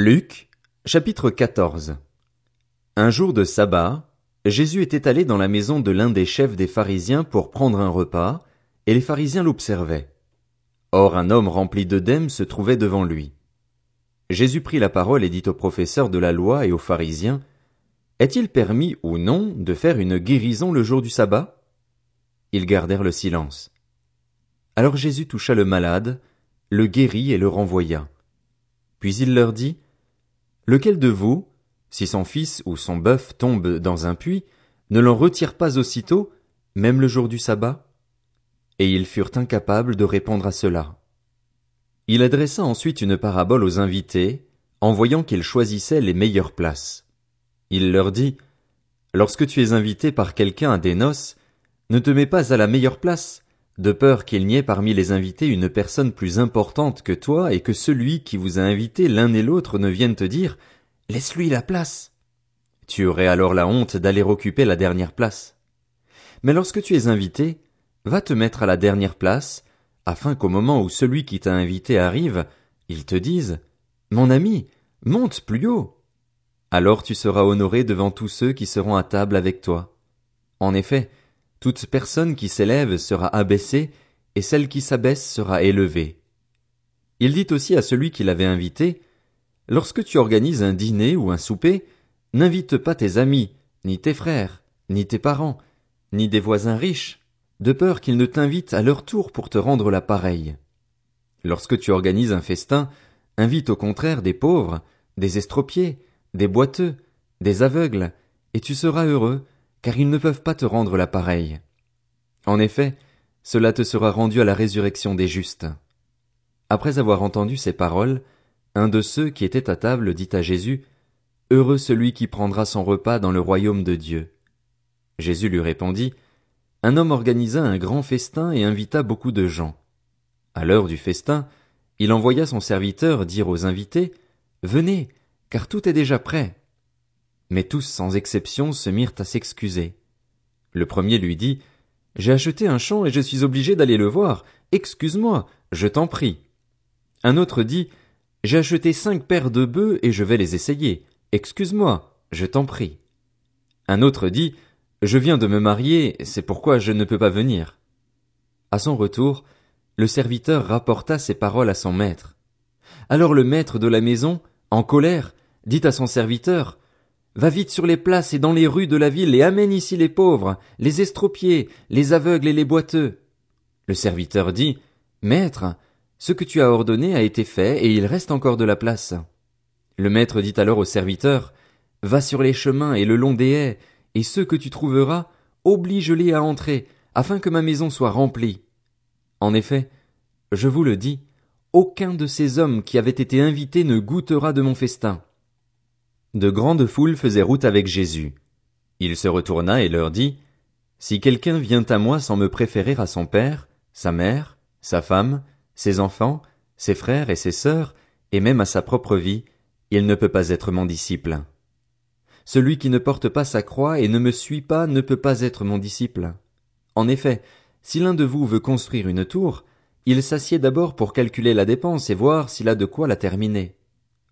Luc, chapitre 14 Un jour de sabbat, Jésus était allé dans la maison de l'un des chefs des pharisiens pour prendre un repas, et les pharisiens l'observaient. Or un homme rempli d'œdème se trouvait devant lui. Jésus prit la parole et dit aux professeurs de la loi et aux pharisiens, Est-il permis ou non de faire une guérison le jour du sabbat? Ils gardèrent le silence. Alors Jésus toucha le malade, le guérit et le renvoya. Puis il leur dit, Lequel de vous, si son fils ou son bœuf tombe dans un puits, ne l'en retire pas aussitôt, même le jour du sabbat? Et ils furent incapables de répondre à cela. Il adressa ensuite une parabole aux invités, en voyant qu'ils choisissaient les meilleures places. Il leur dit, Lorsque tu es invité par quelqu'un à des noces, ne te mets pas à la meilleure place, de peur qu'il n'y ait parmi les invités une personne plus importante que toi et que celui qui vous a invité l'un et l'autre ne vienne te dire Laisse-lui la place. Tu aurais alors la honte d'aller occuper la dernière place. Mais lorsque tu es invité, va te mettre à la dernière place, afin qu'au moment où celui qui t'a invité arrive, il te dise Mon ami, monte plus haut. Alors tu seras honoré devant tous ceux qui seront à table avec toi. En effet, toute personne qui s'élève sera abaissée, et celle qui s'abaisse sera élevée. Il dit aussi à celui qui l'avait invité, Lorsque tu organises un dîner ou un souper, n'invite pas tes amis, ni tes frères, ni tes parents, ni des voisins riches, de peur qu'ils ne t'invitent à leur tour pour te rendre la pareille. Lorsque tu organises un festin, invite au contraire des pauvres, des estropiés, des boiteux, des aveugles, et tu seras heureux, car ils ne peuvent pas te rendre la pareille. En effet, cela te sera rendu à la résurrection des justes. Après avoir entendu ces paroles, un de ceux qui étaient à table dit à Jésus, Heureux celui qui prendra son repas dans le royaume de Dieu. Jésus lui répondit, Un homme organisa un grand festin et invita beaucoup de gens. À l'heure du festin, il envoya son serviteur dire aux invités, Venez, car tout est déjà prêt. Mais tous sans exception se mirent à s'excuser. Le premier lui dit, J'ai acheté un champ et je suis obligé d'aller le voir. Excuse-moi, je t'en prie. Un autre dit, J'ai acheté cinq paires de bœufs et je vais les essayer. Excuse-moi, je t'en prie. Un autre dit, Je viens de me marier, c'est pourquoi je ne peux pas venir. À son retour, le serviteur rapporta ces paroles à son maître. Alors le maître de la maison, en colère, dit à son serviteur, Va vite sur les places et dans les rues de la ville et amène ici les pauvres, les estropiés, les aveugles et les boiteux. Le serviteur dit, Maître, ce que tu as ordonné a été fait et il reste encore de la place. Le maître dit alors au serviteur, Va sur les chemins et le long des haies, et ceux que tu trouveras, oblige-les à entrer, afin que ma maison soit remplie. En effet, je vous le dis, aucun de ces hommes qui avaient été invités ne goûtera de mon festin. De grandes foules faisaient route avec Jésus. Il se retourna et leur dit, Si quelqu'un vient à moi sans me préférer à son père, sa mère, sa femme, ses enfants, ses frères et ses sœurs, et même à sa propre vie, il ne peut pas être mon disciple. Celui qui ne porte pas sa croix et ne me suit pas ne peut pas être mon disciple. En effet, si l'un de vous veut construire une tour, il s'assied d'abord pour calculer la dépense et voir s'il a de quoi la terminer.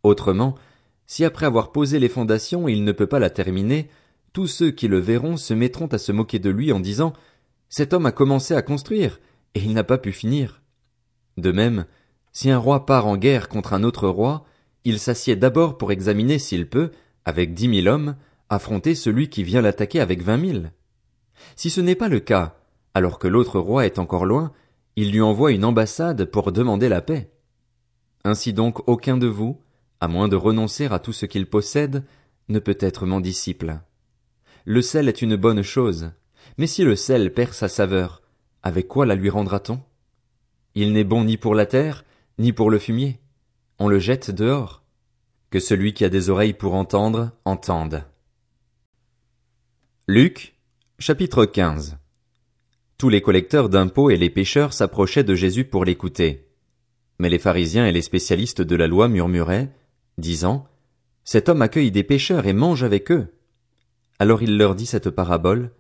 Autrement, si après avoir posé les fondations il ne peut pas la terminer, tous ceux qui le verront se mettront à se moquer de lui en disant Cet homme a commencé à construire, et il n'a pas pu finir. De même, si un roi part en guerre contre un autre roi, il s'assied d'abord pour examiner s'il peut, avec dix mille hommes, affronter celui qui vient l'attaquer avec vingt mille. Si ce n'est pas le cas, alors que l'autre roi est encore loin, il lui envoie une ambassade pour demander la paix. Ainsi donc aucun de vous, à moins de renoncer à tout ce qu'il possède, ne peut être mon disciple. Le sel est une bonne chose, mais si le sel perd sa saveur, avec quoi la lui rendra-t-on? Il n'est bon ni pour la terre, ni pour le fumier. On le jette dehors. Que celui qui a des oreilles pour entendre, entende. Luc, chapitre 15. Tous les collecteurs d'impôts et les pêcheurs s'approchaient de Jésus pour l'écouter. Mais les pharisiens et les spécialistes de la loi murmuraient, disant Cet homme accueille des pécheurs et mange avec eux. Alors il leur dit cette parabole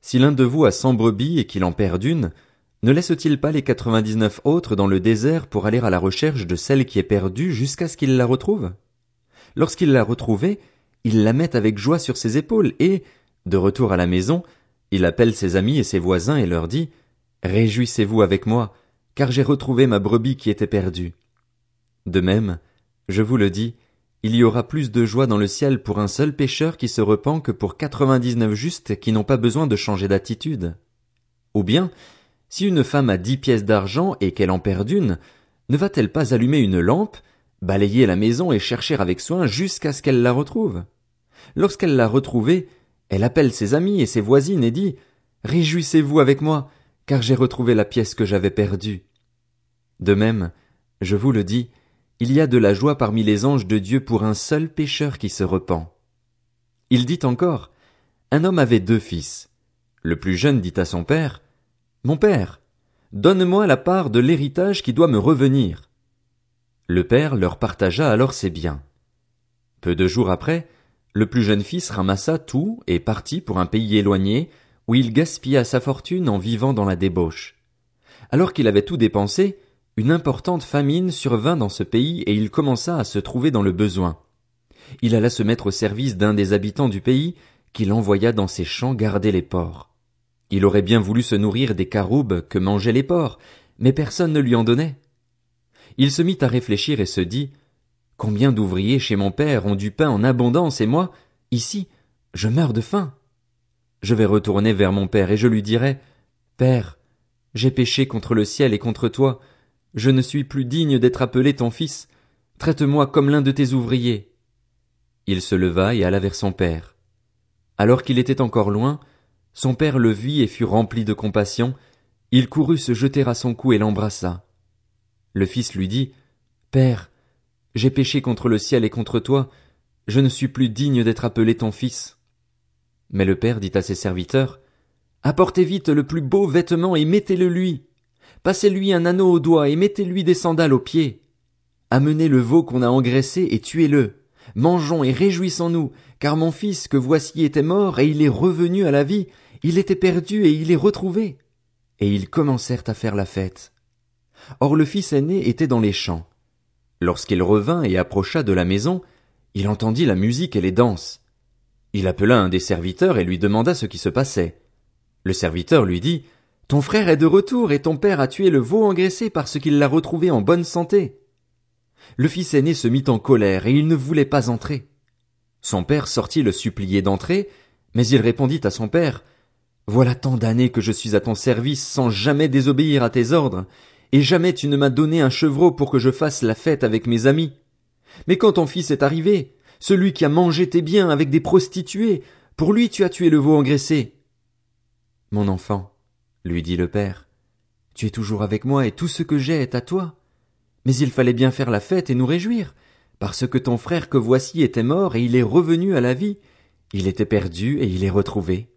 Si l'un de vous a cent brebis et qu'il en perd une, ne laisse-t-il pas les quatre-vingt-dix-neuf autres dans le désert pour aller à la recherche de celle qui est perdue jusqu'à ce qu'il la retrouve? Lorsqu'il l'a retrouvée, il la met avec joie sur ses épaules et, de retour à la maison, il appelle ses amis et ses voisins et leur dit Réjouissez-vous avec moi, car j'ai retrouvé ma brebis qui était perdue. De même, je vous le dis, il y aura plus de joie dans le ciel pour un seul pécheur qui se repent que pour quatre-vingt-dix-neuf justes qui n'ont pas besoin de changer d'attitude. Ou bien, si une femme a dix pièces d'argent et qu'elle en perd une, ne va-t-elle pas allumer une lampe, balayer la maison et chercher avec soin jusqu'à ce qu'elle la retrouve? Lorsqu'elle l'a retrouvée, elle appelle ses amis et ses voisines et dit, Réjouissez-vous avec moi, car j'ai retrouvé la pièce que j'avais perdue. De même, je vous le dis, il y a de la joie parmi les anges de Dieu pour un seul pécheur qui se repent. Il dit encore, un homme avait deux fils. Le plus jeune dit à son père, Mon père, donne-moi la part de l'héritage qui doit me revenir. Le père leur partagea alors ses biens. Peu de jours après, le plus jeune fils ramassa tout et partit pour un pays éloigné, où il gaspilla sa fortune en vivant dans la débauche. Alors qu'il avait tout dépensé, une importante famine survint dans ce pays et il commença à se trouver dans le besoin. Il alla se mettre au service d'un des habitants du pays, qu'il envoya dans ses champs garder les porcs. Il aurait bien voulu se nourrir des caroubes que mangeaient les porcs, mais personne ne lui en donnait. Il se mit à réfléchir et se dit, Combien d'ouvriers chez mon père ont du pain en abondance et moi, ici, je meurs de faim. Je vais retourner vers mon père et je lui dirai, Père, j'ai péché contre le ciel et contre toi, je ne suis plus digne d'être appelé ton fils, traite-moi comme l'un de tes ouvriers. Il se leva et alla vers son père. Alors qu'il était encore loin, son père le vit et fut rempli de compassion, il courut se jeter à son cou et l'embrassa. Le fils lui dit, Père, j'ai péché contre le ciel et contre toi, je ne suis plus digne d'être appelé ton fils. Mais le père dit à ses serviteurs, Apportez vite le plus beau vêtement et mettez-le lui. Passez-lui un anneau au doigt et mettez-lui des sandales aux pieds. Amenez le veau qu'on a engraissé et tuez-le. Mangeons et réjouissons-nous, car mon fils que voici était mort et il est revenu à la vie, il était perdu et il est retrouvé. Et ils commencèrent à faire la fête. Or le fils aîné était dans les champs. Lorsqu'il revint et approcha de la maison, il entendit la musique et les danses. Il appela un des serviteurs et lui demanda ce qui se passait. Le serviteur lui dit Ton frère est de retour et ton père a tué le veau engraissé parce qu'il l'a retrouvé en bonne santé. Le fils aîné se mit en colère et il ne voulait pas entrer. Son père sortit le supplier d'entrer, mais il répondit à son père Voilà tant d'années que je suis à ton service sans jamais désobéir à tes ordres, et jamais tu ne m'as donné un chevreau pour que je fasse la fête avec mes amis. Mais quand ton fils est arrivé, celui qui a mangé tes biens avec des prostituées, pour lui tu as tué le veau engraissé. Mon enfant, lui dit le père, tu es toujours avec moi et tout ce que j'ai est à toi. Mais il fallait bien faire la fête et nous réjouir, parce que ton frère que voici était mort et il est revenu à la vie, il était perdu et il est retrouvé.